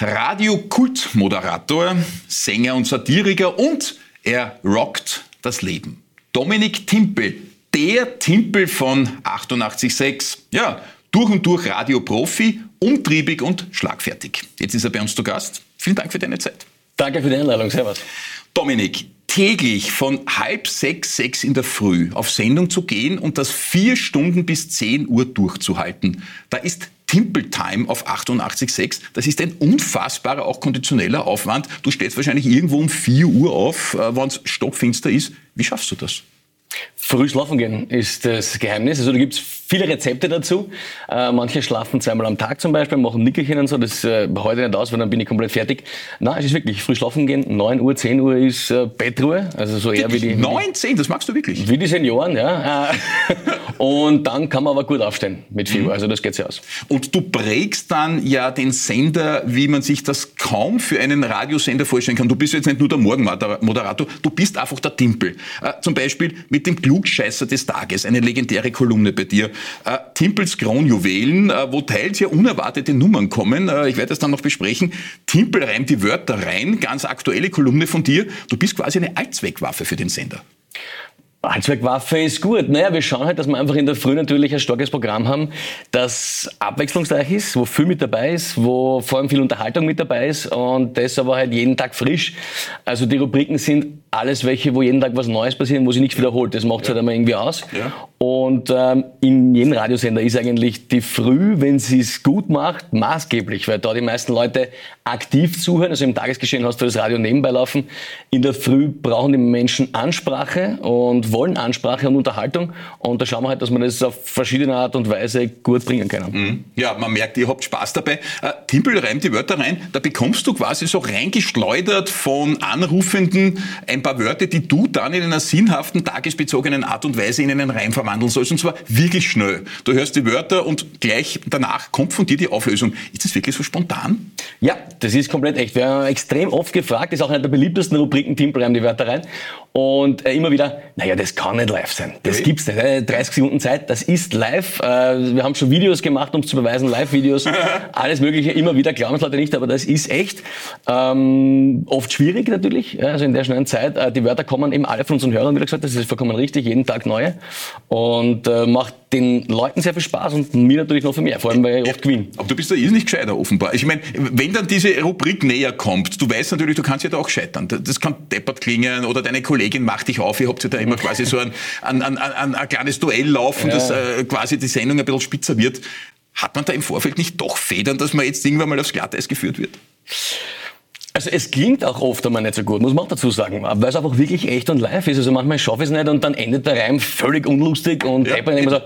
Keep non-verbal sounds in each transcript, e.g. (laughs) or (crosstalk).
Er Radio-Kult-Moderator, Sänger und Satiriker und er rockt das Leben. Dominik Timpel, der Timpel von 88.6. Ja, durch und durch Radioprofi, umtriebig und schlagfertig. Jetzt ist er bei uns zu Gast. Vielen Dank für deine Zeit. Danke für die Einladung. Servus. Dominik, täglich von halb sechs, sechs in der Früh auf Sendung zu gehen und das vier Stunden bis zehn Uhr durchzuhalten, da ist Timple Time auf 88,6. Das ist ein unfassbarer, auch konditioneller Aufwand. Du stehst wahrscheinlich irgendwo um 4 Uhr auf, äh, wenn es stockfinster ist. Wie schaffst du das? Früh schlafen gehen ist das Geheimnis. Also da gibt's viele Rezepte dazu. Äh, manche schlafen zweimal am Tag zum Beispiel, machen Nickerchen und so. Das äh, heute nicht aus, weil dann bin ich komplett fertig. Nein, es ist wirklich früh schlafen gehen. 9 Uhr, 10 Uhr ist äh, Bettruhe. Also so eher wie die... 9, 10, das magst du wirklich? Wie die Senioren, ja. (laughs) Äh, und dann kann man aber gut aufstehen mit 4 Uhr. Also das geht sehr aus. Und du prägst dann ja den Sender, wie man sich das kaum für einen Radiosender vorstellen kann. Du bist jetzt nicht nur der Morgenmoderator, du bist einfach der Timpel. Äh, zum Beispiel mit dem Klugscheißer des Tages, eine legendäre Kolumne bei dir. Äh, Timpels Kronjuwelen, äh, wo teils ja unerwartete Nummern kommen. Äh, ich werde das dann noch besprechen. Timpel reimt die Wörter rein, ganz aktuelle Kolumne von dir. Du bist quasi eine Allzweckwaffe für den Sender. Allzweckwaffe ist gut. Naja, wir schauen halt, dass wir einfach in der Früh natürlich ein starkes Programm haben, das abwechslungsreich ist, wo viel mit dabei ist, wo vor allem viel Unterhaltung mit dabei ist und das aber halt jeden Tag frisch. Also die Rubriken sind alles welche, wo jeden Tag was Neues passiert, wo sich nichts wiederholt. Das macht es ja. halt einmal irgendwie aus. Ja. Und ähm, in jedem Radiosender ist eigentlich die Früh, wenn sie es gut macht, maßgeblich, weil da die meisten Leute aktiv zuhören. Also im Tagesgeschehen hast du das Radio nebenbei laufen. In der Früh brauchen die Menschen Ansprache und wollen Ansprache und Unterhaltung. Und da schauen wir halt, dass wir das auf verschiedene Art und Weise gut bringen können. Mhm. Ja, man merkt, ihr habt Spaß dabei. Äh, Timpel reimt die Wörter rein. Da bekommst du quasi so reingeschleudert von Anrufenden ein paar Wörter, die du dann in einer sinnhaften, tagesbezogenen Art und Weise in einen Reim verwandeln sollst. Und zwar wirklich schnell. Du hörst die Wörter und gleich danach kommt von dir die Auflösung. Ist das wirklich so spontan? Ja, das ist komplett echt. Wir haben extrem oft gefragt, das ist auch eine der beliebtesten Rubriken, reimt die Wörter rein. Und äh, immer wieder, naja, das kann nicht live sein. Das okay. gibt's nicht. Äh, 30 Sekunden Zeit, das ist live. Äh, wir haben schon Videos gemacht, um es zu beweisen, Live-Videos, (laughs) alles Mögliche. Immer wieder glauben es Leute nicht, aber das ist echt. Ähm, oft schwierig natürlich, also in der schnellen Zeit. Äh, die Wörter kommen eben alle von unseren Hörern, wieder gesagt, das ist vollkommen richtig, jeden Tag neue. Und äh, macht den Leuten sehr viel Spaß und mir natürlich noch viel mehr, vor allem weil ich oft gewinne. Aber du bist da nicht gescheiter offenbar. Ich meine, wenn dann diese Rubrik näher kommt, du weißt natürlich, du kannst ja da auch scheitern. Das kann deppert klingen oder deine Kollegin macht dich auf, ihr habt ja da immer quasi so ein, ein, ein, ein, ein kleines Duell laufen, ja. dass äh, quasi die Sendung ein bisschen spitzer wird. Hat man da im Vorfeld nicht doch Federn, dass man jetzt irgendwann mal aufs Glatteis geführt wird? Also es klingt auch oft einmal nicht so gut, muss man auch dazu sagen, weil es einfach wirklich echt und live ist. Also manchmal schaffe ich es nicht und dann endet der Reim völlig unlustig und ja. immer so,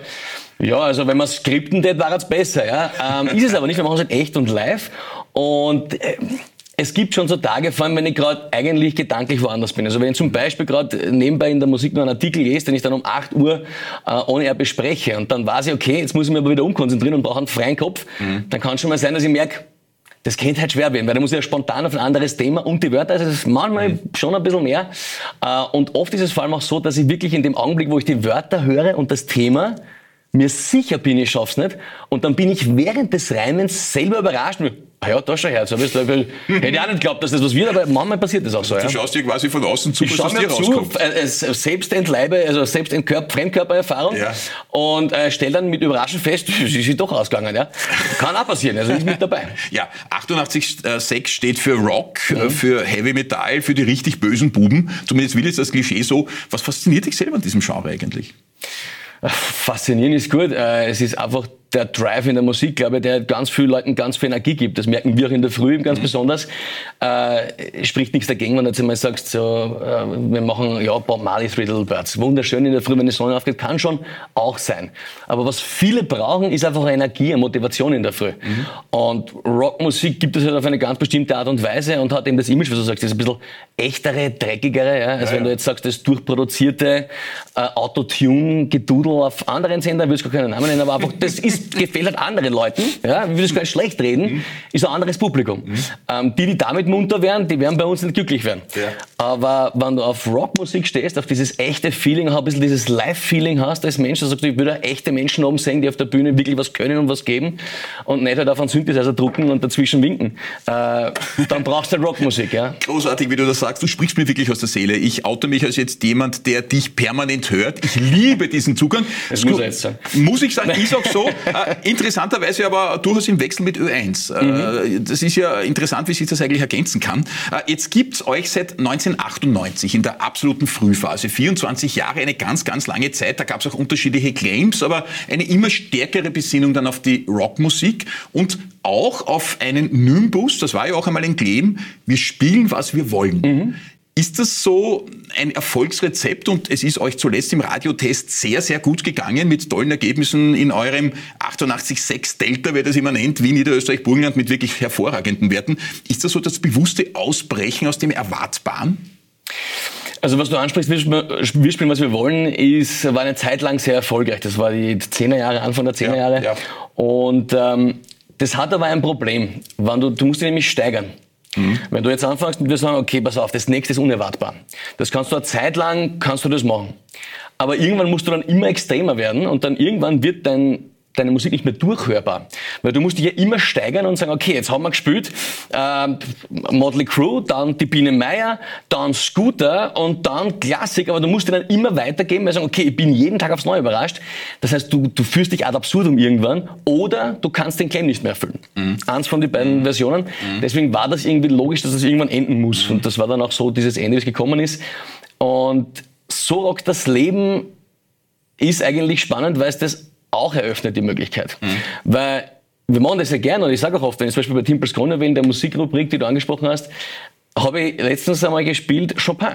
ja, also wenn man skripten tät, war es besser. Ja? Ähm, ist es aber nicht, wir machen es halt echt und live. Und äh, es gibt schon so Tage, vor allem wenn ich gerade eigentlich gedanklich woanders bin. Also wenn ich zum Beispiel gerade nebenbei in der Musik noch einen Artikel lese, den ich dann um 8 Uhr äh, ohne er bespreche und dann weiß ich, okay, jetzt muss ich mich aber wieder umkonzentrieren und brauche einen freien Kopf, mhm. dann kann es schon mal sein, dass ich merke, das könnte halt schwer werden, weil da muss ich ja spontan auf ein anderes Thema und die Wörter, also das ist manchmal mhm. schon ein bisschen mehr. Äh, und oft ist es vor allem auch so, dass ich wirklich in dem Augenblick, wo ich die Wörter höre und das Thema, mir sicher bin, ich schaff's nicht. Und dann bin ich während des Reimens selber überrascht. Ah ja, da schon Herz. (laughs) Hätte ich auch nicht geglaubt, dass das was wird, aber manchmal passiert das auch so. Du ja. schaust dir quasi von außen zu, ich was aus dir rauskommt. Zu, äh, selbst entleibe, also selbst Entkörp Fremdkörpererfahrung ja. und äh, stell dann mit Überraschung fest, (laughs) sie ist doch ausgegangen. Ja? Kann auch passieren, also ist mit dabei. (laughs) Ja, 88,6 äh, steht für Rock, äh, mhm. für Heavy Metal, für die richtig bösen Buben. Zumindest will jetzt das Klischee so. Was fasziniert dich selber an diesem Genre eigentlich? Faszinieren ist gut. Äh, es ist einfach der Drive in der Musik, glaube ich, der ganz vielen Leuten ganz viel Energie gibt. Das merken wir auch in der Früh ganz mhm. besonders. Äh, spricht nichts dagegen, wenn du jetzt einmal sagst, so, äh, wir machen ja Bob Marley, Three Little Birds. Wunderschön in der Früh, wenn die Sonne aufgeht, kann schon auch sein. Aber was viele brauchen, ist einfach Energie, eine Motivation in der Früh. Mhm. Und Rockmusik gibt es halt auf eine ganz bestimmte Art und Weise und hat eben das Image, was du sagst, das ist ein bisschen echtere, dreckigere. Ja? Also ja, wenn du jetzt sagst, das durchproduzierte äh, Autotune-Gedudel auf anderen Sendern, will ich gar keinen Namen nennen, aber einfach, das ist gefällt halt anderen Leuten, ja, ich will das gar nicht schlecht reden, mhm. ist ein anderes Publikum. Mhm. Ähm, die, die damit munter werden, die werden bei uns nicht glücklich werden. Aber wenn du auf Rockmusik stehst, auf dieses echte Feeling, auch ein bisschen dieses Live-Feeling hast als Mensch, du, ich würde echte Menschen oben sehen, die auf der Bühne wirklich was können und was geben und nicht halt auf einen Synthesizer drucken und dazwischen winken. Äh, dann brauchst du halt Rockmusik, ja. Großartig, wie du das sagst. Du sprichst mir wirklich aus der Seele. Ich oute mich als jetzt jemand, der dich permanent hört. Ich liebe diesen Zugang. Das muss jetzt sagen. Muss ich sagen, ist auch so. (laughs) Äh, interessanterweise aber durchaus im Wechsel mit Ö1. Äh, mhm. Das ist ja interessant, wie sich das eigentlich ergänzen kann. Äh, jetzt gibt's euch seit 1998 in der absoluten Frühphase. 24 Jahre, eine ganz, ganz lange Zeit. Da gab's auch unterschiedliche Claims, aber eine immer stärkere Besinnung dann auf die Rockmusik und auch auf einen Nimbus, das war ja auch einmal ein Claim, wir spielen, was wir wollen. Mhm. Ist das so ein Erfolgsrezept und es ist euch zuletzt im Radiotest sehr, sehr gut gegangen mit tollen Ergebnissen in eurem 88.6 Delta, wer das immer nennt, wie Niederösterreich, Burgenland mit wirklich hervorragenden Werten. Ist das so das bewusste Ausbrechen aus dem Erwartbaren? Also was du ansprichst, wir spielen, was wir wollen, ist, war eine Zeit lang sehr erfolgreich. Das war die 10er Jahre, Anfang der 10er Jahre. Ja, ja. Und ähm, das hat aber ein Problem. Wenn du, du musst dich nämlich steigern. Mhm. Wenn du jetzt anfängst und wir sagen, okay, pass auf, das nächste ist unerwartbar. Das kannst du eine Zeit lang, kannst du das machen. Aber irgendwann musst du dann immer extremer werden und dann irgendwann wird dein deine Musik nicht mehr durchhörbar. Weil du musst dich ja immer steigern und sagen, okay, jetzt haben wir gespielt, äh, Motley Crue, dann die Biene Meier, dann Scooter und dann Klassik, aber du musst dir dann immer weitergeben, weil sagen, okay, ich bin jeden Tag aufs Neue überrascht. Das heißt, du, du führst dich ad absurdum irgendwann oder du kannst den Claim nicht mehr erfüllen. Mhm. Eins von den beiden mhm. Versionen. Mhm. Deswegen war das irgendwie logisch, dass das irgendwann enden muss. Und das war dann auch so dieses Ende, es gekommen ist. Und so rockt das Leben ist eigentlich spannend, weil es das auch eröffnet, die Möglichkeit. Mhm. Weil wir machen das ja gerne und ich sage auch oft, wenn ich zum Beispiel bei Timpels Krone in der Musikrubrik, die du angesprochen hast, habe ich letztens einmal gespielt Chopin.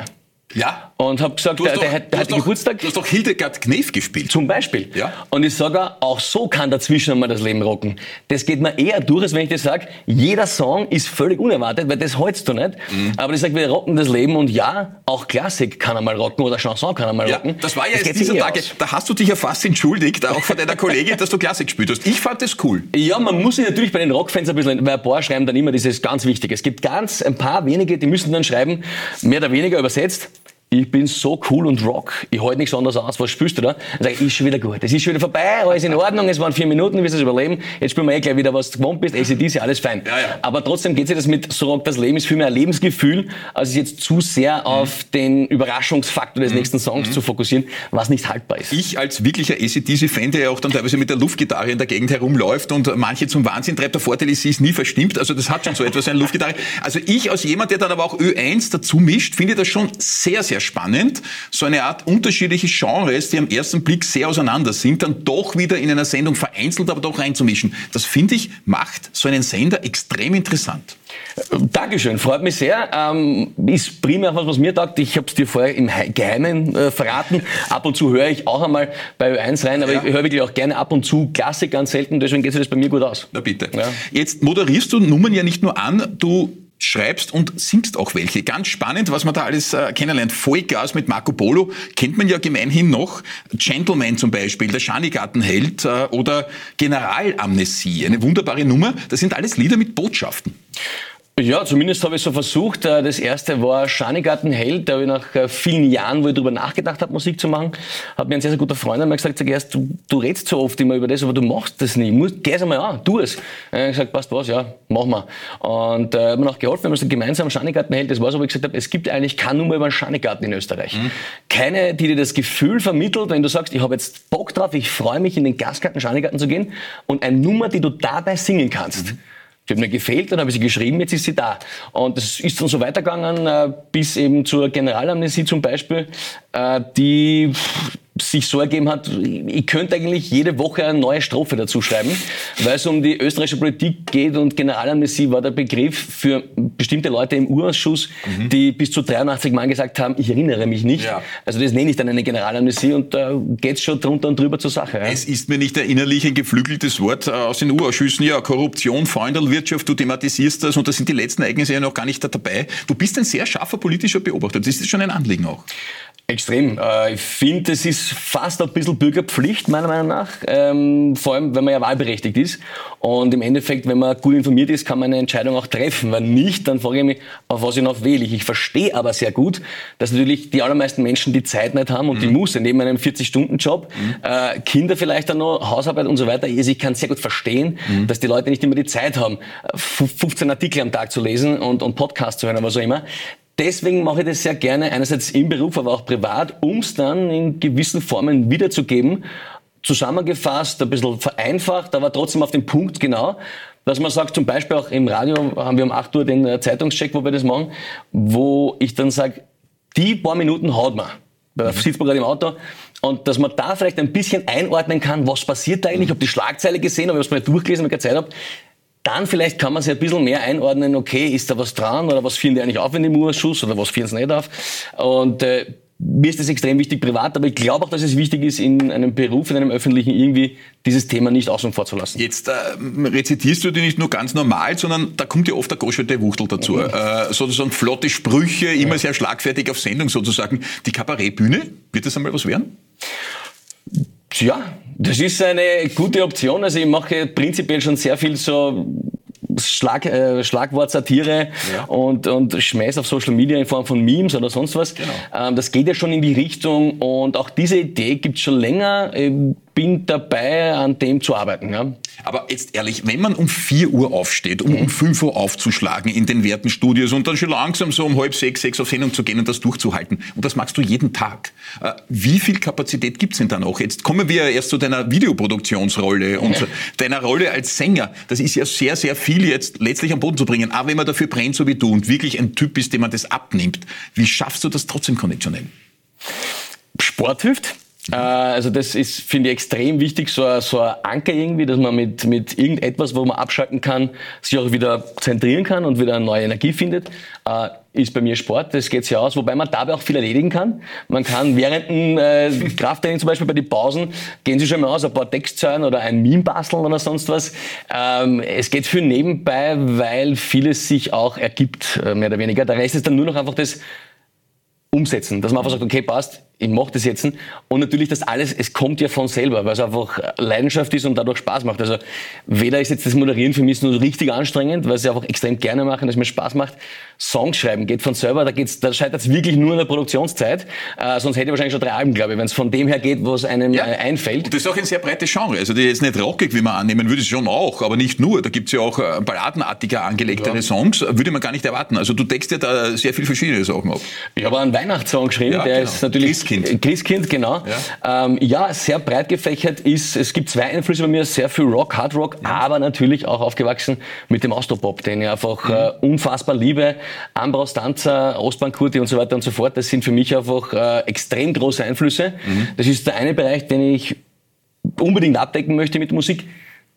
Ja. Und habe gesagt, der, doch, der, der hat doch, Geburtstag. Du hast doch Hildegard Knef gespielt. Zum Beispiel. Ja. Und ich sage auch so kann dazwischen einmal das Leben rocken. Das geht mir eher durch, als wenn ich dir sage, jeder Song ist völlig unerwartet, weil das hältst du nicht. Mhm. Aber ich sage, wir rocken das Leben und ja, auch Klassik kann einmal rocken oder Chanson kann einmal ja, rocken. Das war ja jetzt dieser Tage, da hast du dich ja fast entschuldigt, auch von deiner Kollegin, dass du Klassik gespielt hast. Ich fand das cool. Ja, man muss sich natürlich bei den Rockfans ein bisschen, weil ein paar schreiben dann immer dieses ganz Wichtige. Es gibt ganz ein paar wenige, die müssen dann schreiben, mehr oder weniger übersetzt, ich bin so cool und rock, ich halte nichts anderes aus, was spürst du da? Dann sage ich, ist schon wieder gut, es ist schon wieder vorbei, alles in Ordnung, es waren vier Minuten, du wirst es überleben, jetzt spielen wir eh gleich wieder, was du gewohnt bist, ACDC, alles fein. Ja, ja. Aber trotzdem geht sich das mit so rock das Leben, ist viel mehr ein Lebensgefühl, als es jetzt zu sehr mhm. auf den Überraschungsfaktor des mhm. nächsten Songs mhm. zu fokussieren, was nicht haltbar ist. Ich als wirklicher ACDC-Fan, der ja auch dann teilweise mit der Luftgitarre in der Gegend herumläuft und manche zum Wahnsinn treibt, der Vorteil ist, sie ist nie verstimmt, also das hat schon so etwas, eine Luftgitarre. Also ich als jemand, der dann aber auch Ö1 dazu mischt, finde das schon sehr, sehr spannend so eine Art unterschiedliche Genres, die am ersten Blick sehr auseinander sind, dann doch wieder in einer Sendung vereinzelt, aber doch reinzumischen. Das finde ich, macht so einen Sender extrem interessant. Dankeschön, freut mich sehr. Ähm, ist primär was, was mir taugt. Ich habe es dir vorher im Geheimen äh, verraten. Ab und zu höre ich auch einmal bei Ö1 rein, aber ja. ich höre wirklich auch gerne ab und zu Klassik ganz selten, deswegen geht sich das bei mir gut aus. Na bitte. Ja. Jetzt moderierst du Nummern ja nicht nur an, du schreibst und singst auch welche. Ganz spannend, was man da alles äh, kennenlernt. Vollgas mit Marco Polo kennt man ja gemeinhin noch. Gentleman zum Beispiel, der Schanigartenheld äh, oder Generalamnesie. Eine wunderbare Nummer. Das sind alles Lieder mit Botschaften. Ja, zumindest habe ich so versucht. Äh, das erste war Schanigarten Held. Da habe ich nach äh, vielen Jahren, wo ich darüber nachgedacht habe, Musik zu machen, hat mir ein sehr, sehr guter Freund einmal gesagt, sag erst, du, du redest so oft immer über das, aber du machst das nie. Muss, geh einmal an, tu es. Ich habe gesagt, passt was, ja, mach mal. Und äh, hat mir auch geholfen, wir haben also gemeinsam Schanigarten Held. Das war so, wo ich gesagt habe, es gibt eigentlich keine Nummer über einen Schanigarten in Österreich. Mhm. Keine, die dir das Gefühl vermittelt, wenn du sagst, ich habe jetzt Bock drauf, ich freue mich, in den Gastgarten Schanigarten zu gehen und eine Nummer, die du dabei singen kannst. Mhm die hat mir gefehlt, dann habe ich sie geschrieben, jetzt ist sie da. Und es ist dann so weitergegangen, äh, bis eben zur Generalamnesie zum Beispiel, äh, die sich so ergeben hat, ich könnte eigentlich jede Woche eine neue Strophe dazu schreiben, weil es um die österreichische Politik geht und Generalamnesie war der Begriff für bestimmte Leute im Urausschuss, mhm. die bis zu 83 Mal gesagt haben, ich erinnere mich nicht. Ja. Also das nenne ich dann eine Generalamnesie und da geht's schon drunter und drüber zur Sache. Ja? Es ist mir nicht erinnerlich ein geflügeltes Wort äh, aus den Urausschüssen, ja, Korruption, Freundelwirtschaft, du thematisierst das und da sind die letzten Ereignisse ja noch gar nicht dabei. Du bist ein sehr scharfer politischer Beobachter, das ist schon ein Anliegen auch. Extrem. Äh, ich finde, es ist fast ein bisschen Bürgerpflicht, meiner Meinung nach. Ähm, vor allem, wenn man ja wahlberechtigt ist. Und im Endeffekt, wenn man gut informiert ist, kann man eine Entscheidung auch treffen. Wenn nicht, dann frage ich mich, auf was ich noch wähle. Ich verstehe aber sehr gut, dass natürlich die allermeisten Menschen die Zeit nicht haben und mhm. die Muße neben einem 40-Stunden-Job, mhm. äh, Kinder vielleicht dann noch, Hausarbeit und so weiter. Also ich kann sehr gut verstehen, mhm. dass die Leute nicht immer die Zeit haben, 15 Artikel am Tag zu lesen und, und Podcasts zu hören, aber so immer. Deswegen mache ich das sehr gerne, einerseits im Beruf, aber auch privat, um es dann in gewissen Formen wiederzugeben. Zusammengefasst, ein bisschen vereinfacht, aber trotzdem auf den Punkt genau. Dass man sagt, zum Beispiel auch im Radio haben wir um 8 Uhr den äh, Zeitungscheck, wo wir das machen, wo ich dann sage, die paar Minuten haut man. Da mhm. sitzt man gerade im Auto. Und dass man da vielleicht ein bisschen einordnen kann, was passiert da eigentlich, ich habe die Schlagzeile gesehen, aber ich es mal durchgelesen, weil ich keine Zeit habe dann vielleicht kann man sich ein bisschen mehr einordnen, okay, ist da was dran oder was führen die eigentlich auf in dem Urschuss oder was führen sie nicht auf. Und äh, mir ist das extrem wichtig privat, aber ich glaube auch, dass es wichtig ist, in einem Beruf, in einem öffentlichen irgendwie dieses Thema nicht außen vor zu lassen. Jetzt äh, rezitierst du die nicht nur ganz normal, sondern da kommt ja oft der Goschete Wuchtel dazu. Mhm. Äh, sozusagen flotte Sprüche, immer ja. sehr schlagfertig auf Sendung sozusagen. Die Kabarettbühne, wird das einmal was werden? Ja, das ist eine gute Option. Also ich mache prinzipiell schon sehr viel so Schlag, äh, Schlagwort Satire ja. und, und schmeiß auf Social Media in Form von Memes oder sonst was. Genau. Ähm, das geht ja schon in die Richtung und auch diese Idee gibt's schon länger. Ähm, bin dabei, an dem zu arbeiten. Ja. Aber jetzt ehrlich, wenn man um 4 Uhr aufsteht, um mhm. um 5 Uhr aufzuschlagen in den werten Studios und dann schon langsam so um halb sechs, sechs auf Sendung zu gehen und das durchzuhalten, und das machst du jeden Tag, äh, wie viel Kapazität gibt's denn da noch? Jetzt kommen wir erst zu deiner Videoproduktionsrolle und ja. deiner Rolle als Sänger. Das ist ja sehr, sehr viel jetzt letztlich am Boden zu bringen. Aber wenn man dafür brennt, so wie du, und wirklich ein Typ ist, dem man das abnimmt, wie schaffst du das trotzdem konditionell? Sport hilft. Äh, also das ist, finde ich, extrem wichtig, so ein, so ein Anker irgendwie, dass man mit, mit irgendetwas, wo man abschalten kann, sich auch wieder zentrieren kann und wieder neue Energie findet. Äh, ist bei mir Sport, das geht sich aus, wobei man dabei auch viel erledigen kann. Man kann während dem äh, Krafttraining zum Beispiel bei den Pausen, gehen Sie schon mal aus, ein paar Textzeilen oder ein Meme basteln oder sonst was. Ähm, es geht viel nebenbei, weil vieles sich auch ergibt, äh, mehr oder weniger. Der Rest ist dann nur noch einfach das Umsetzen, dass man einfach sagt, okay, passt, ich mache das jetzt. Und natürlich das alles, es kommt ja von selber, weil es einfach Leidenschaft ist und dadurch Spaß macht. Also weder ist jetzt das Moderieren für mich nur richtig anstrengend, weil ich es einfach extrem gerne mache und es mir Spaß macht. Songs schreiben geht von selber, da geht's, da scheitert es wirklich nur in der Produktionszeit. Äh, sonst hätte ich wahrscheinlich schon drei Alben, glaube ich, wenn es von dem her geht, was einem ja. äh, einfällt. Und das ist auch ein sehr breites Genre. Also die ist nicht rockig, wie man annehmen würde, schon auch, aber nicht nur. Da gibt's ja auch äh, balladenartiger angelegtere ja. Songs, würde man gar nicht erwarten. Also du deckst ja da sehr viel verschiedene Sachen ab. Ich habe einen Weihnachtssong geschrieben, ja, der genau. ist natürlich Christkind. Christkind, genau. Ja. Ähm, ja, sehr breit gefächert ist. Es gibt zwei Einflüsse bei mir, sehr viel Rock, Hard Rock, ja. aber natürlich auch aufgewachsen mit dem Austropop, den ich einfach mhm. äh, unfassbar liebe. Ambros Tanzer, Ostbahnkurti und so weiter und so fort, das sind für mich einfach äh, extrem große Einflüsse. Mhm. Das ist der eine Bereich, den ich unbedingt abdecken möchte mit Musik.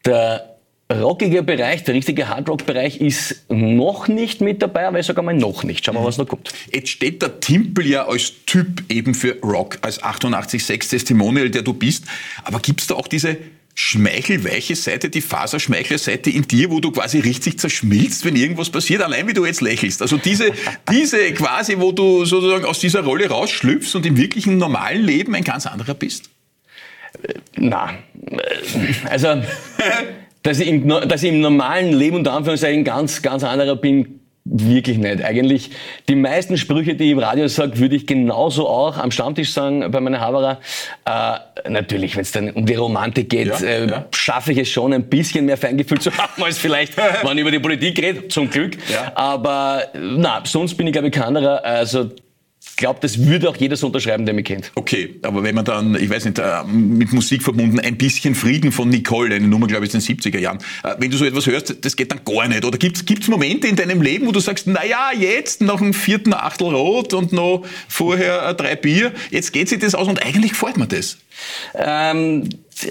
Der rockige Bereich, der richtige Hardrock-Bereich ist noch nicht mit dabei, aber ich sage einmal noch nicht. Schauen wir, was noch kommt. Jetzt steht der Timpel ja als Typ eben für Rock, als 88.6 Testimonial, der du bist. Aber gibt's da auch diese schmeichelweiche Seite, die Faserschmeichler-Seite in dir, wo du quasi richtig zerschmilzt, wenn irgendwas passiert, allein wie du jetzt lächelst. Also diese, (laughs) diese quasi, wo du sozusagen aus dieser Rolle rausschlüpfst und im wirklichen normalen Leben ein ganz anderer bist? Na, also (laughs) dass ich, im, dass ich im normalen Leben unter Anführungszeichen ganz, ganz anderer bin, Wirklich nicht. Eigentlich die meisten Sprüche, die ich im Radio sage, würde ich genauso auch am Stammtisch sagen bei meiner Haberer. Äh, natürlich, wenn es dann um die Romantik geht, ja, äh, ja. schaffe ich es schon, ein bisschen mehr Feingefühl zu (laughs) haben als vielleicht, (laughs) wenn man über die Politik redet, zum Glück. Ja. Aber na, sonst bin ich, glaube ich, kein anderer. Also glaube, das würde auch jeder so unterschreiben, der mich kennt. Okay, aber wenn man dann, ich weiß nicht, äh, mit Musik verbunden, ein bisschen Frieden von Nicole, eine Nummer, glaube ich, aus den 70er Jahren, äh, wenn du so etwas hörst, das geht dann gar nicht. Oder gibt es Momente in deinem Leben, wo du sagst, naja, jetzt noch ein vierten Achtel Rot und noch vorher drei Bier, jetzt geht sich das aus und eigentlich gefällt mir das. Ähm,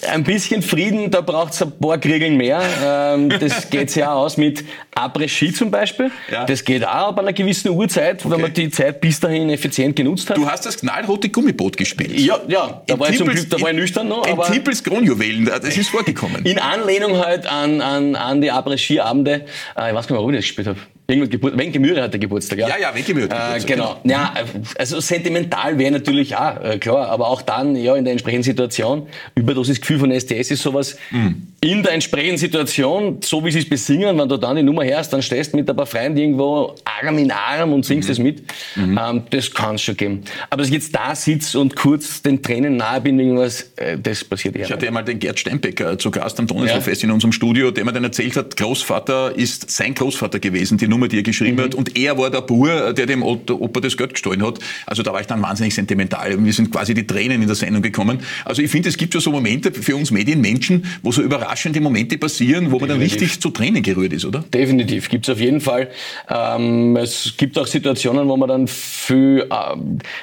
ein bisschen Frieden, da braucht es ein paar Kriegeln mehr. Ähm, das (laughs) geht ja aus mit Après-Ski zum Beispiel. Ja. Das geht auch ab einer gewissen Uhrzeit, okay. wenn man die Zeit bis dahin effizient genutzt hat. Du hast das knallrote Gummiboot gespielt. Ja, ja da war ich zum Glück, da war ich nüchtern noch. Ein Timpels Kronjuwelen, das ist (laughs) vorgekommen. In Anlehnung halt an, an, an die Après-Ski-Abende. Äh, ich weiß gar nicht, warum ich das gespielt habe. Irgendwann Geburt, Wenke Mühre hat der Geburtstag, ja? Ja, ja, Wenke Mühre äh, Genau. genau. Ja, also sentimental wäre natürlich auch, äh, klar, aber auch dann, ja, in der entsprechenden Situation, Überdosisgefühl von STS ist sowas, mhm. in der entsprechenden Situation, so wie sie es besingen, wenn du dann die Nummer hörst, dann stehst du mit ein paar Freunden irgendwo Arm in Arm und singst es mhm. mit, mhm. ähm, das kann es schon geben. Aber dass ich jetzt da sitze und kurz den Tränen nahe bin, irgendwas, äh, das passiert eher Ich hatte ja mal den Gerd Steinbecker zu Gast am Donnerstagfest ja. in unserem Studio, der mir dann erzählt hat, Großvater ist sein Großvater gewesen, die Nummer, die er geschrieben mhm. hat. Und er war der Bur, der dem Opa das Geld gestohlen hat. Also da war ich dann wahnsinnig sentimental. Wir sind quasi die Tränen in der Sendung gekommen. Also ich finde, es gibt schon so Momente für uns Medienmenschen, wo so überraschende Momente passieren, wo man dann richtig zu Tränen gerührt ist, oder? Definitiv, gibt es auf jeden Fall. Ähm, es gibt auch Situationen, wo man dann für, äh,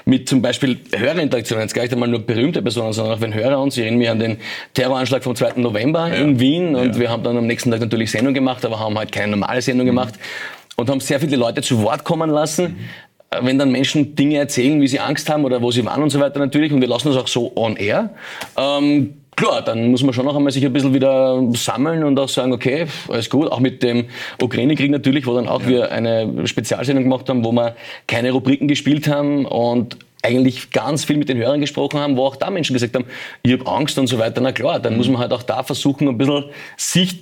mit zum Beispiel Hörerinteraktionen, jetzt gar nicht einmal nur berühmte Personen, sondern auch wenn Hörer uns, ich erinnere mich an den Terroranschlag vom 2. November ja. in Wien und ja. wir haben dann am nächsten Tag natürlich Sendung gemacht, aber haben halt keine normale Sendung mhm. Und haben sehr viele Leute zu Wort kommen lassen. Mhm wenn dann Menschen Dinge erzählen, wie sie Angst haben oder wo sie waren und so weiter natürlich, und wir lassen das auch so on air, ähm, klar, dann muss man schon noch einmal sich ein bisschen wieder sammeln und auch sagen, okay, alles gut. Auch mit dem Ukraine-Krieg natürlich, wo dann auch ja. wir eine Spezialsendung gemacht haben, wo wir keine Rubriken gespielt haben und eigentlich ganz viel mit den Hörern gesprochen haben, wo auch da Menschen gesagt haben, ich habe Angst und so weiter. Na klar, dann muss man halt auch da versuchen, ein bisschen sich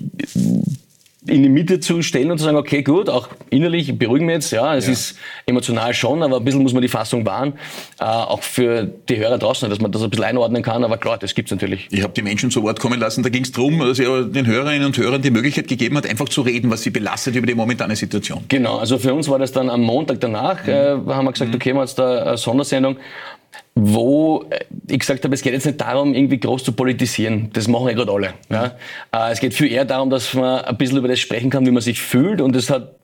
in die Mitte zu stellen und zu sagen, okay, gut, auch innerlich beruhigen wir jetzt, ja, es ja. ist emotional schon, aber ein bisschen muss man die Fassung wahren, äh, auch für die Hörer draußen, dass man das ein bisschen einordnen kann, aber klar, das gibt's natürlich. Ich habe die Menschen zu Wort kommen lassen, da ging es darum, dass er den Hörerinnen und Hörern die Möglichkeit gegeben hat, einfach zu reden, was sie belastet über die momentane Situation. Genau, also für uns war das dann am Montag danach, mhm. äh, haben wir gesagt, mhm. okay, wir haben jetzt da eine Sondersendung wo äh, ich gesagt habe, es geht jetzt nicht darum, irgendwie groß zu politisieren. Das machen ja gerade alle. Ja? Äh, es geht viel eher darum, dass man ein bisschen über das sprechen kann, wie man sich fühlt. Und es hat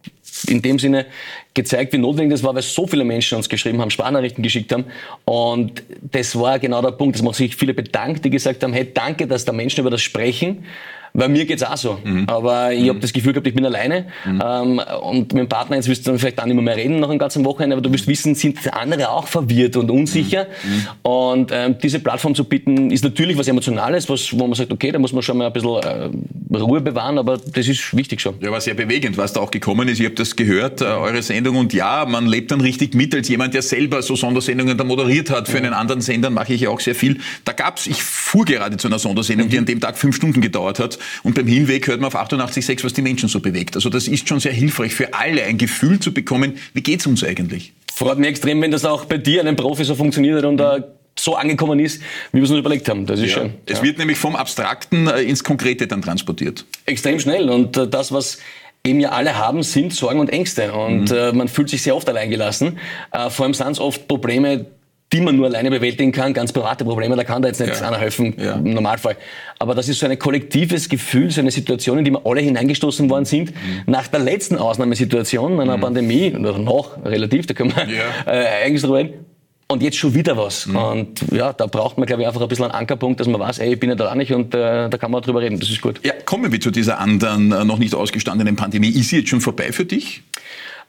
in dem Sinne gezeigt, wie notwendig das war, weil so viele Menschen uns geschrieben haben, Sprachnachrichten geschickt haben. Und das war genau der Punkt. Es haben sich viele bedankt, die gesagt haben, hey, danke, dass da Menschen über das sprechen. Bei mir geht's auch so. Mhm. Aber ich mhm. habe das Gefühl gehabt, ich bin alleine. Mhm. Ähm, und mit dem Partner, jetzt wirst du dann vielleicht auch nicht mehr, mehr reden nach einem ganzen Wochenende, aber du wirst wissen, sind andere auch verwirrt und unsicher. Mhm. Und ähm, diese Plattform zu bieten, ist natürlich was Emotionales, was, wo man sagt, okay, da muss man schon mal ein bisschen äh, Ruhe bewahren, aber das ist wichtig schon. Ja, war sehr bewegend, was da auch gekommen ist. Ich habe das gehört, äh, eure Sendung. Und ja, man lebt dann richtig mit als jemand, der selber so Sondersendungen da moderiert hat. Für einen anderen Sender mache ich ja auch sehr viel. Da gab's, ich fuhr gerade zu einer Sondersendung, die an dem Tag fünf Stunden gedauert hat. Und beim Hinweg hört man auf 88.6, was die Menschen so bewegt. Also das ist schon sehr hilfreich für alle, ein Gefühl zu bekommen, wie geht's uns eigentlich? Freut mich extrem, wenn das auch bei dir, einem Profi, so funktioniert und mhm. so angekommen ist, wie wir es uns überlegt haben. Das ist ja. schön. Es ja. wird nämlich vom Abstrakten äh, ins Konkrete dann transportiert. Extrem schnell. Und äh, das, was eben ja alle haben, sind Sorgen und Ängste. Und mhm. man fühlt sich sehr oft alleingelassen. Vor allem sind es oft Probleme, die man nur alleine bewältigen kann, ganz private Probleme, da kann da jetzt nicht ja. einer helfen, ja. im Normalfall. Aber das ist so ein kollektives Gefühl, so eine Situation, in die wir alle hineingestoßen worden sind, mhm. nach der letzten Ausnahmesituation, einer mhm. Pandemie, oder noch relativ, da können wir ja. (laughs) äh, eigentlich drüber reden, und jetzt schon wieder was. Mhm. Und ja, da braucht man, glaube ich, einfach ein bisschen einen Ankerpunkt, dass man weiß, ey, ich bin ja da nicht und äh, da kann man drüber reden. Das ist gut. Ja, kommen wir zu dieser anderen, äh, noch nicht ausgestandenen Pandemie. Ist sie jetzt schon vorbei für dich?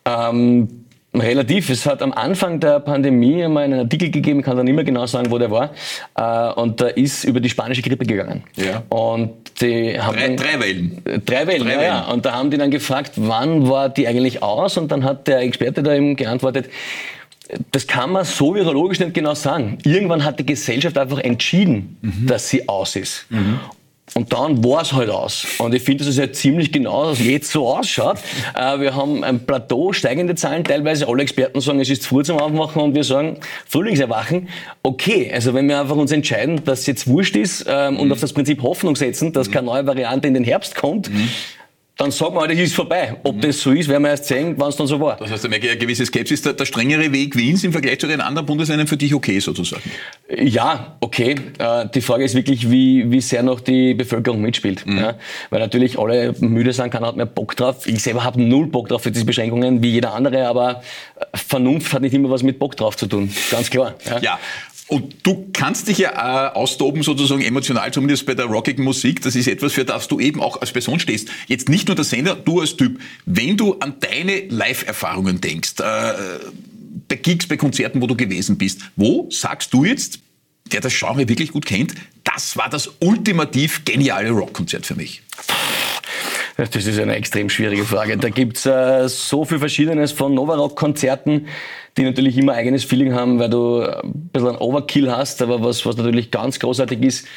Ähm, Relativ. Es hat am Anfang der Pandemie einmal einen Artikel gegeben, kann dann nicht mehr genau sagen, wo der war. Äh, und da ist über die spanische Grippe gegangen. Ja. Und die haben drei, dann, drei Wellen. Drei Wellen, drei ja, Wellen. Und da haben die dann gefragt, wann war die eigentlich aus? Und dann hat der Experte da eben geantwortet, das kann man so virologisch nicht genau sagen. Irgendwann hat die Gesellschaft einfach entschieden, mhm. dass sie aus ist. Mhm. Und dann war es halt aus. Und ich finde, dass es ja ziemlich genau jetzt so ausschaut. Äh, wir haben ein Plateau, steigende Zahlen teilweise. Alle Experten sagen, es ist zu früh zum Aufmachen und wir sagen, Frühlingserwachen. Okay, also wenn wir einfach uns entscheiden, dass es jetzt wurscht ist ähm, mhm. und auf das Prinzip Hoffnung setzen, dass mhm. keine neue Variante in den Herbst kommt, mhm dann sagen wir halt, es ist vorbei. Ob mhm. das so ist, werden wir erst sehen, wann es dann so war. Das heißt, da merke ich eine gewisse Skepsis. Der, der, strengere Weg Wiens im Vergleich zu den anderen Bundesländern für dich okay sozusagen? Ja, okay. Äh, die Frage ist wirklich, wie, wie sehr noch die Bevölkerung mitspielt. Mhm. Ja, weil natürlich alle müde sind, keiner hat mehr Bock drauf. Ich selber habe null Bock drauf für diese Beschränkungen, wie jeder andere, aber Vernunft hat nicht immer was mit Bock drauf zu tun. Ganz klar. Ja, ja und du kannst dich ja äh, austoben, sozusagen emotional, zumindest bei der rockigen Musik. Das ist etwas, für das du eben auch als Person stehst. Jetzt nicht nur der Sender, du als Typ. Wenn du an deine Live-Erfahrungen denkst, äh, bei Gigs, bei Konzerten, wo du gewesen bist, wo sagst du jetzt, der das Genre wirklich gut kennt, das war das ultimativ geniale Rockkonzert für mich? Das ist eine extrem schwierige Frage. Da gibt's äh, so viel Verschiedenes von Novarock-Konzerten, die natürlich immer eigenes Feeling haben, weil du ein bisschen einen Overkill hast, aber was, was natürlich ganz großartig ist,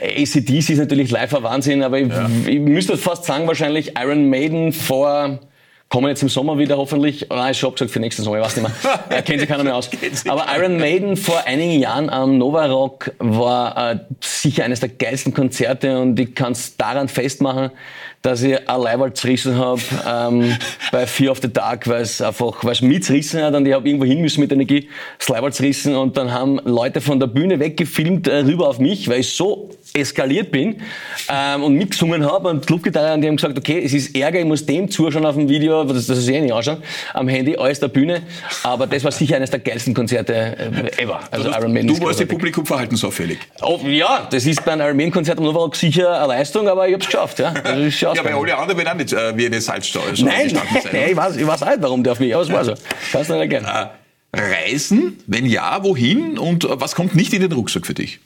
ACDC ist natürlich live ein Wahnsinn, aber ich, ja. ich müsste fast sagen, wahrscheinlich Iron Maiden vor kommen jetzt im Sommer wieder hoffentlich. Nein, ich habe gesagt für nächsten Sommer, ich weiß nicht mehr. (laughs) Er kennt sich keiner mehr aus. Aber Iron Maiden vor einigen Jahren am Nova Rock war äh, sicher eines der geilsten Konzerte und ich kann es daran festmachen, dass ich ein Leiberl zerrissen habe ähm, (laughs) bei Fear of the Dark, weil es einfach, weil es mich zerrissen hat und ich habe irgendwo hin müssen mit Energie, das Leiberl zerrissen und dann haben Leute von der Bühne weggefilmt äh, rüber auf mich, weil ich so eskaliert bin ähm, und mitgesungen habe und Clubgitarre und die haben gesagt, okay, es ist Ärger, ich muss dem zuschauen auf dem Video, das, das ist eh nicht anschauen, am Handy, alles der Bühne, aber das war sicher eines der geilsten Konzerte äh, ever. Also Iron Man Du warst im Publikum verhaltensauffällig. Oh, ja, das ist bei einem Iron Man Konzert am sicher eine Leistung, aber ich habe es geschafft. Ja, also ja weil alle anderen werden auch nicht äh, wie eine Salzsteuer. So nein, nein, nein, ich weiß, ich weiß nicht, warum der auf mich, aber es war so. Kannst du nicht erkennen. Äh, Reisen? Wenn ja, wohin? Und äh, was kommt nicht in den Rucksack für dich?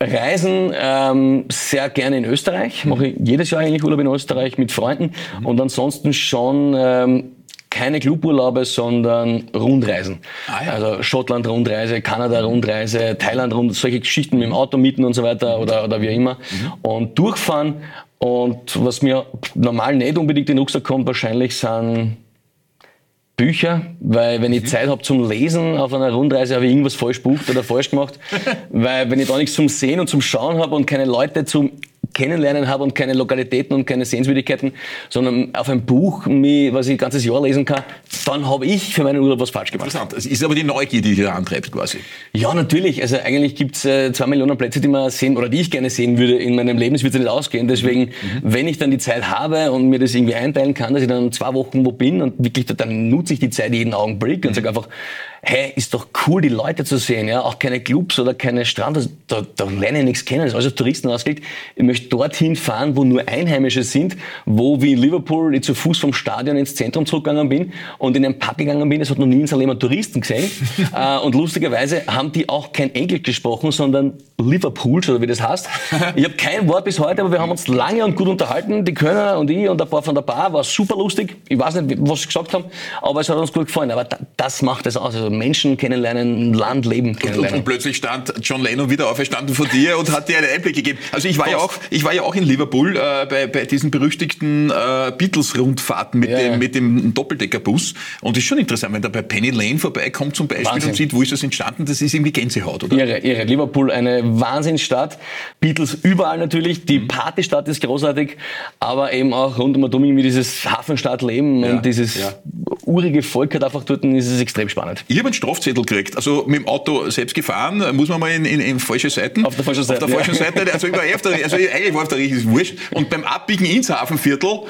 Reisen ähm, sehr gerne in Österreich. Mache ich jedes Jahr eigentlich Urlaub in Österreich mit Freunden. Und ansonsten schon ähm, keine Cluburlaube, sondern Rundreisen. Ah, ja. Also Schottland-Rundreise, Kanada-Rundreise, Thailand-Rundreise, solche Geschichten mit dem Auto mieten und so weiter oder, oder wie immer. Mhm. Und durchfahren. Und was mir normal nicht unbedingt in den Rucksack kommt, wahrscheinlich sind Bücher, weil wenn ich mhm. Zeit habe zum Lesen auf einer Rundreise, habe ich irgendwas falsch bucht oder falsch gemacht. (laughs) weil wenn ich da nichts zum Sehen und zum Schauen habe und keine Leute zum kennenlernen habe und keine Lokalitäten und keine Sehenswürdigkeiten, sondern auf ein Buch, was ich ein ganzes Jahr lesen kann, dann habe ich für meinen Urlaub was falsch gemacht. Interessant. Es ist aber die Neugier, die dich antreibt quasi. Ja, natürlich. Also eigentlich gibt es äh, zwei Millionen Plätze, die man sehen oder die ich gerne sehen würde in meinem Leben. Es wird nicht ausgehen. Deswegen, mhm. wenn ich dann die Zeit habe und mir das irgendwie einteilen kann, dass ich dann zwei Wochen wo bin und wirklich, dann nutze ich die Zeit jeden Augenblick und mhm. sage einfach, hey, ist doch cool, die Leute zu sehen, ja, auch keine Clubs oder keine Strand, da, da lerne ich nichts kennen, das ist alles Touristen ausgelegt. Ich möchte dorthin fahren, wo nur Einheimische sind, wo wie in Liverpool ich zu Fuß vom Stadion ins Zentrum zurückgegangen bin und in einen Pub gegangen bin, es hat noch nie in Salem Touristen gesehen. (laughs) äh, und lustigerweise haben die auch kein Englisch gesprochen, sondern Liverpools oder wie das heißt. Ich habe kein Wort bis heute, aber wir haben uns lange und gut unterhalten, die Kölner und ich und ein paar von der Bar, war super lustig. Ich weiß nicht, was sie gesagt haben, aber es hat uns gut gefallen. Aber das macht es aus. Also Menschen kennenlernen, ein Land leben kennenlernen. Und, und, plötzlich stand John Lennon wieder auferstanden vor dir und hat dir einen Einblick gegeben. Also ich war ja auch, ich war ja auch in Liverpool äh, bei, bei diesen berüchtigten äh, Beatles-Rundfahrten mit, ja, dem, mit dem Doppeldeckerbus. Und es ist schon interessant, wenn da bei Penny Lane vorbeikommt zum Beispiel Wahnsinn. und sieht, wo ist das entstanden, das ist irgendwie Gänsehaut, oder? Ihre, ihre Liverpool, eine Wahnsinnsstadt. Beatles überall natürlich. Die mhm. Partystadt ist großartig, aber eben auch rund um irgendwie dieses Hafenstadtleben ja, und dieses ja. urige Volk hat einfach dort, ist es extrem spannend. Ich habe einen Strafzettel gekriegt. Also mit dem Auto selbst gefahren, muss man mal in, in, in falsche Seiten. Auf der falschen Seite. Auf der falschen ja. Seite. Also ich war eh auf der, also eigentlich war auf der richtigen Wurscht. Und beim Abbiegen ins Hafenviertel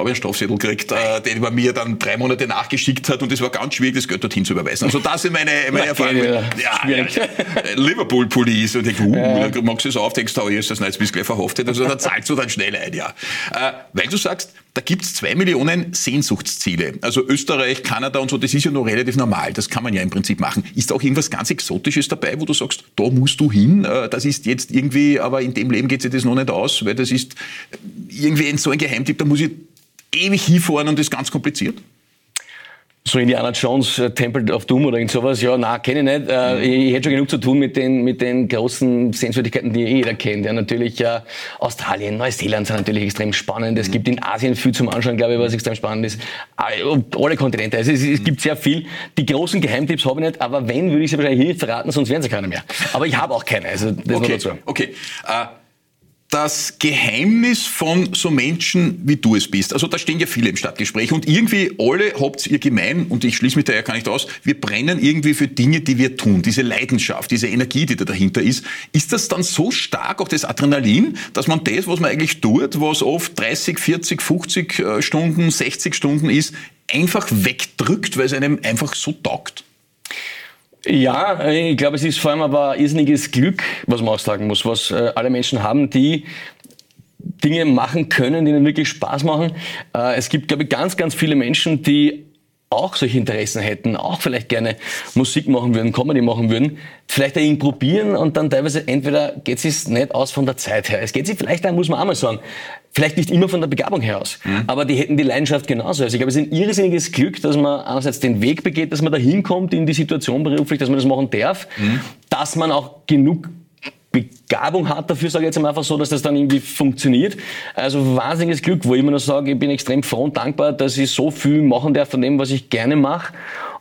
habe ich einen Strafzettel gekriegt, äh, den man mir dann drei Monate nachgeschickt hat und es war ganz schwierig, das Geld dorthin zu überweisen. Also das sind meine, meine (laughs) Erfahrungen. Ja, ja, ja, Liverpool Police und ich, uh, ja. da magst du es auf, denkst du, oh, ist das nicht, bist gleich verhaftet. Also da zahlst du dann schnell ein, ja. Äh, weil du sagst, da gibt es zwei Millionen Sehnsuchtsziele. Also Österreich, Kanada und so, das ist ja noch relativ normal. Das kann man ja im Prinzip machen. Ist auch irgendwas ganz Exotisches dabei, wo du sagst, da musst du hin, äh, das ist jetzt irgendwie, aber in dem Leben geht sich das noch nicht aus, weil das ist irgendwie so ein Geheimtipp, da muss ich ewig hinfahren und das ist ganz kompliziert? So Indiana Jones, äh, Temple of Doom oder irgend sowas, ja, na, kenne ich nicht. Äh, ich, ich hätte schon genug zu tun mit den, mit den großen Sehenswürdigkeiten, die jeder kennt. Ja, natürlich äh, Australien, Neuseeland sind natürlich extrem spannend. Es mhm. gibt in Asien viel zum Anschauen, glaube ich, was extrem spannend ist. Alle Kontinente. Also es, es gibt sehr viel. Die großen Geheimtipps habe ich nicht, aber wenn, würde ich sie wahrscheinlich nicht verraten, sonst wären sie keine mehr. Aber ich habe auch keine. Also das okay. nur dazu. Okay. Uh das Geheimnis von so Menschen, wie du es bist. Also da stehen ja viele im Stadtgespräch und irgendwie alle habt ihr gemein, und ich schließe mich ja gar nicht aus, wir brennen irgendwie für Dinge, die wir tun, diese Leidenschaft, diese Energie, die da dahinter ist. Ist das dann so stark, auch das Adrenalin, dass man das, was man eigentlich tut, was oft 30, 40, 50 Stunden, 60 Stunden ist, einfach wegdrückt, weil es einem einfach so taugt? Ja, ich glaube, es ist vor allem aber irrsinniges Glück, was man auch sagen muss, was äh, alle Menschen haben, die Dinge machen können, die ihnen wirklich Spaß machen. Äh, es gibt, glaube ich, ganz, ganz viele Menschen, die auch solche Interessen hätten, auch vielleicht gerne Musik machen würden, Comedy machen würden, vielleicht ihn probieren und dann teilweise entweder geht es nicht aus von der Zeit her. Es geht sich vielleicht, muss man auch mal sagen, vielleicht nicht immer von der Begabung her aus, mhm. aber die hätten die Leidenschaft genauso. Also ich glaube, es ist ein irrsinniges Glück, dass man einerseits den Weg begeht, dass man da hinkommt in die Situation beruflich, dass man das machen darf, mhm. dass man auch genug Begabung hat dafür, sage ich jetzt einfach so, dass das dann irgendwie funktioniert. Also wahnsinniges Glück, wo ich immer noch sage, ich bin extrem froh und dankbar, dass ich so viel machen darf von dem, was ich gerne mache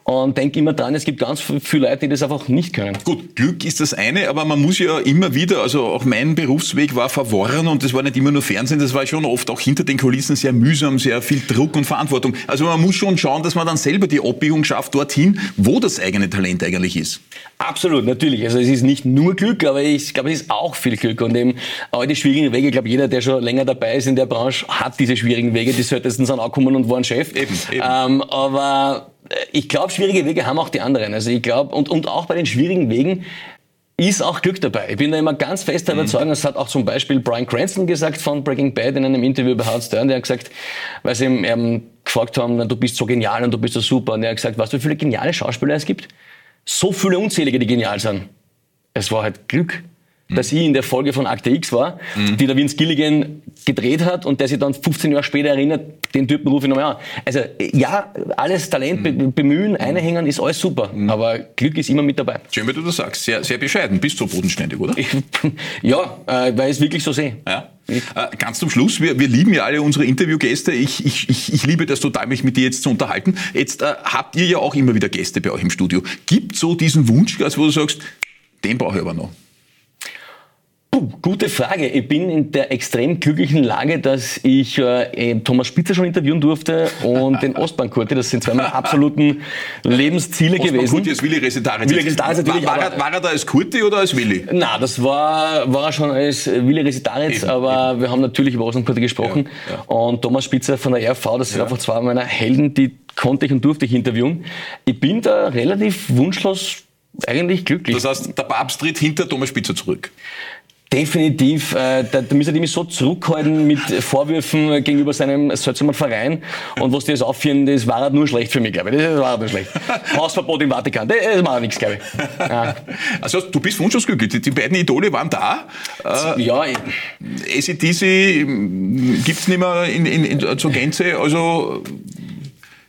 und denke immer dran, es gibt ganz viele Leute, die das einfach nicht können. Gut, Glück ist das eine, aber man muss ja immer wieder, also auch mein Berufsweg war verworren und das war nicht immer nur Fernsehen, das war schon oft auch hinter den Kulissen sehr mühsam, sehr viel Druck und Verantwortung. Also man muss schon schauen, dass man dann selber die Abbiegung schafft dorthin, wo das eigene Talent eigentlich ist. Absolut, natürlich. Also es ist nicht nur Glück, aber ich glaube, es ist auch viel Glück und eben auch die schwierigen Wege. Ich glaube, jeder, der schon länger dabei ist in der Branche, hat diese schwierigen Wege. Die solltesten sind auch kommen und waren Chef. Eben, eben. Ähm, aber ich glaube, schwierige Wege haben auch die anderen. Also ich glaube, und, und auch bei den schwierigen Wegen ist auch Glück dabei. Ich bin da immer ganz fest der mhm. Überzeugung, das hat auch zum Beispiel Brian Cranston gesagt von Breaking Bad in einem Interview bei Howard Stern, der hat gesagt, weil sie ihm ähm, gefragt haben, du bist so genial und du bist so super, und er hat gesagt, weißt du, wie viele geniale Schauspieler es gibt? So viele unzählige, die genial sind. Es war halt Glück dass ich in der Folge von Akte X war, mhm. die der Vince Gilligan gedreht hat und der sich dann 15 Jahre später erinnert, den Typen rufe ich nochmal an. Also ja, alles Talent mhm. bemühen, einhängen ist alles super, mhm. aber Glück ist immer mit dabei. Schön, wie du das sagst. Sehr, sehr bescheiden. Bist du bodenständig, oder? ja, äh, weil ich es wirklich so sehe. Ja. Äh, ganz zum Schluss, wir, wir lieben ja alle unsere Interviewgäste. Ich, ich, ich, ich liebe das total, mich mit dir jetzt zu unterhalten. Jetzt äh, habt ihr ja auch immer wieder Gäste bei euch im Studio. Gibt so diesen Wunsch, wo du sagst, den brauche ich aber noch? Puh, gute Frage. Ich bin in der extrem glücklichen Lage, dass ich äh, Thomas Spitzer schon interviewen durfte und den (laughs) Ostbank Kurti. Das sind zwei meiner absoluten Lebensziele Ostbank gewesen. Kurti ist Willi Resetaritz. Willi Resetaritz natürlich. War, war, er, war, er, da als Kurti oder als Willi? Na, das war, war er schon als Willi Resetaritz, aber eben. wir haben natürlich über Ostbank Kurti gesprochen. Ja, ja. Und Thomas Spitzer von der RV, das sind ja. einfach zwei meiner Helden, die konnte ich und durfte ich interviewen. Ich bin da relativ wunschlos eigentlich glücklich. Das heißt, der Papst tritt hinter Thomas Spitzer zurück. Definitiv. Äh, da, da müsste er mich so zurückhalten mit Vorwürfen gegenüber seinem seltsamen Verein. Und was die jetzt aufführen, das war halt nur schlecht für mich, glaube ich. Das war halt nur schlecht. (laughs) Hausverbot im Vatikan, das war nichts, glaube ich. (laughs) Ja. Also du bist wunschlos glücklich. Die beiden Idole waren da. Äh, ja. ACDC gibt's nicht mehr in, in, in, zur Gänze. Also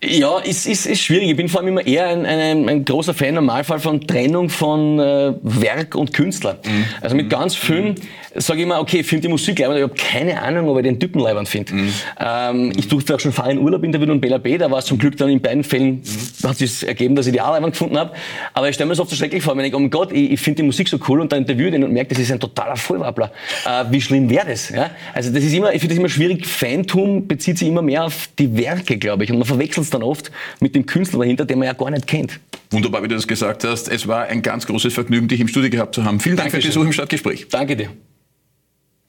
ja, ist, ist, ist schwierig. Ich bin vor allem immer eher ein, ein, ein großer Fan, Normalfall von Trennung von äh, Werk und Künstler. Mhm. Also mit ganz vielen sage ich immer, okay, ich finde die Musik leibend, ich habe keine Ahnung, ob ich den Typen leibend finde. Mhm. Ähm, ich durfte auch schon fahren in Urlaub interviewen und Bela B, da war es zum Glück dann in beiden Fällen, mhm. hat sich ergeben, dass ich die auch leibend gefunden habe. Aber ich stelle mir das oft so schrecklich vor, wenn ich, oh mein Gott, ich, ich finde die Musik so cool und dann interviewe den und merke, das ist ein totaler Vollwappler. Äh, wie schlimm wäre das? Ja? Also das ist immer, ich finde das immer schwierig. Fantum bezieht sich immer mehr auf die Werke, glaube ich. Und man verwechselt es dann oft mit dem Künstler dahinter, den man ja gar nicht kennt. Wunderbar, wie du das gesagt hast. Es war ein ganz großes Vergnügen, dich im Studio gehabt zu haben. Vielen Dank Dankeschön. für den Besuch im Stadtgespräch. Danke dir.